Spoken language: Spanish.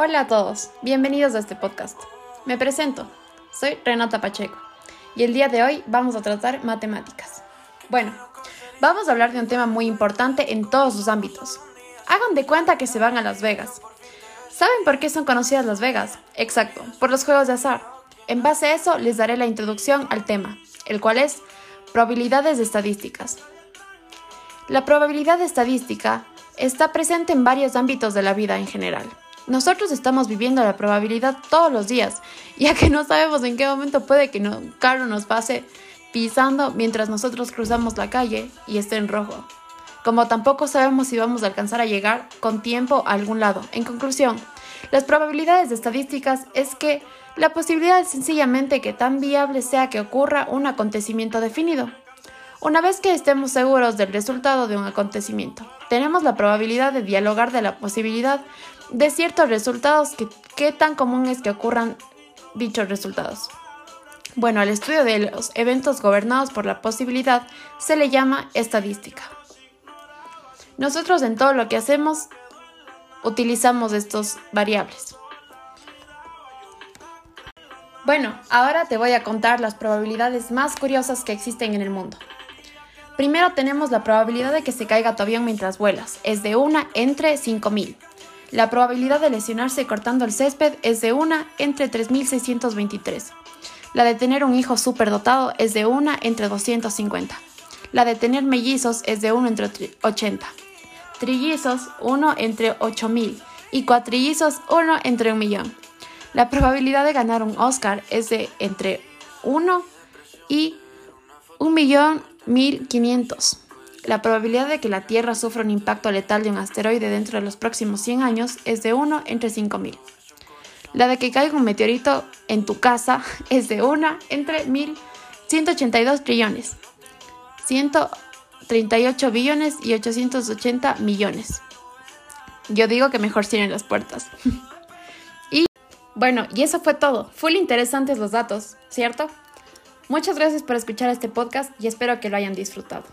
Hola a todos, bienvenidos a este podcast. Me presento, soy Renata Pacheco y el día de hoy vamos a tratar matemáticas. Bueno, vamos a hablar de un tema muy importante en todos sus ámbitos. Hagan de cuenta que se van a Las Vegas. ¿Saben por qué son conocidas Las Vegas? Exacto, por los juegos de azar. En base a eso les daré la introducción al tema, el cual es probabilidades de estadísticas. La probabilidad estadística está presente en varios ámbitos de la vida en general. Nosotros estamos viviendo la probabilidad todos los días, ya que no sabemos en qué momento puede que un carro nos pase pisando mientras nosotros cruzamos la calle y esté en rojo. Como tampoco sabemos si vamos a alcanzar a llegar con tiempo a algún lado. En conclusión, las probabilidades de estadísticas es que la posibilidad es sencillamente que tan viable sea que ocurra un acontecimiento definido. Una vez que estemos seguros del resultado de un acontecimiento, tenemos la probabilidad de dialogar de la posibilidad de ciertos resultados que qué tan común es que ocurran dichos resultados. Bueno, al estudio de los eventos gobernados por la posibilidad se le llama estadística. Nosotros en todo lo que hacemos utilizamos estos variables. Bueno, ahora te voy a contar las probabilidades más curiosas que existen en el mundo. Primero tenemos la probabilidad de que se caiga tu avión mientras vuelas, es de una entre 5000. La probabilidad de lesionarse cortando el césped es de una entre 3623. La de tener un hijo superdotado es de una entre 250. La de tener mellizos es de 1 entre 80. Trillizos 1 entre 8000 y cuatrillizos 1 entre 1 millón. La probabilidad de ganar un Oscar es de entre 1 y 1 millón 1500. La probabilidad de que la Tierra sufra un impacto letal de un asteroide dentro de los próximos 100 años es de 1 entre 5000. La de que caiga un meteorito en tu casa es de 1 entre 1182 trillones, 138 billones y 880 millones. Yo digo que mejor cierren las puertas. y bueno, y eso fue todo. Full interesantes los datos, ¿cierto? Muchas gracias por escuchar este podcast y espero que lo hayan disfrutado.